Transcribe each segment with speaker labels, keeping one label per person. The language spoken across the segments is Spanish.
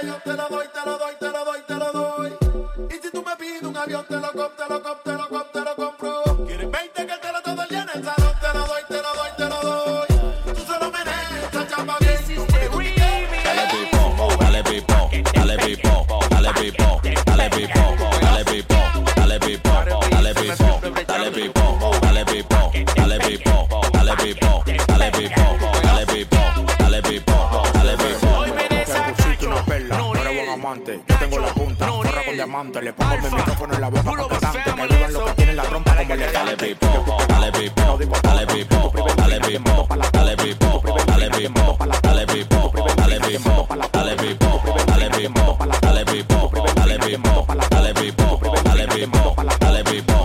Speaker 1: te lo doy, te lo doy, te lo doy, te lo doy. Y si tú me pides un avión, te lo compro, te lo compro, te lo compro, te lo compro. ¿Quieres 20 que te lo todo el? Te lo doy, te lo doy, te lo doy. Tú solo mereces la chapa bien.
Speaker 2: Dale pipo, dale pipo, dale pipo, dale pipo, dale pipo, dale pipo, dale pipo, dale pipo, dale pipo, dale pipo, dale pipo, dale
Speaker 3: pipo. diamante. Le pongo mi micrófono en la boca.
Speaker 4: Me
Speaker 3: digan lo que
Speaker 4: tiene la
Speaker 5: trompa como le
Speaker 3: Dale pipo,
Speaker 2: dale pipo, dale pipo, dale pipo, dale pipo, dale pipo, dale pipo, dale pipo, dale pipo, dale pipo, dale pipo, dale pipo, dale pipo, dale pipo, dale
Speaker 5: pipo.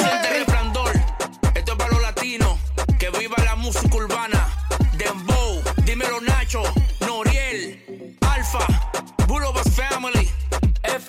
Speaker 5: siente resplandor. Esto es para los latinos. Que viva la música urbana. Dembow, dímelo Nacho, Noriel, Alfa.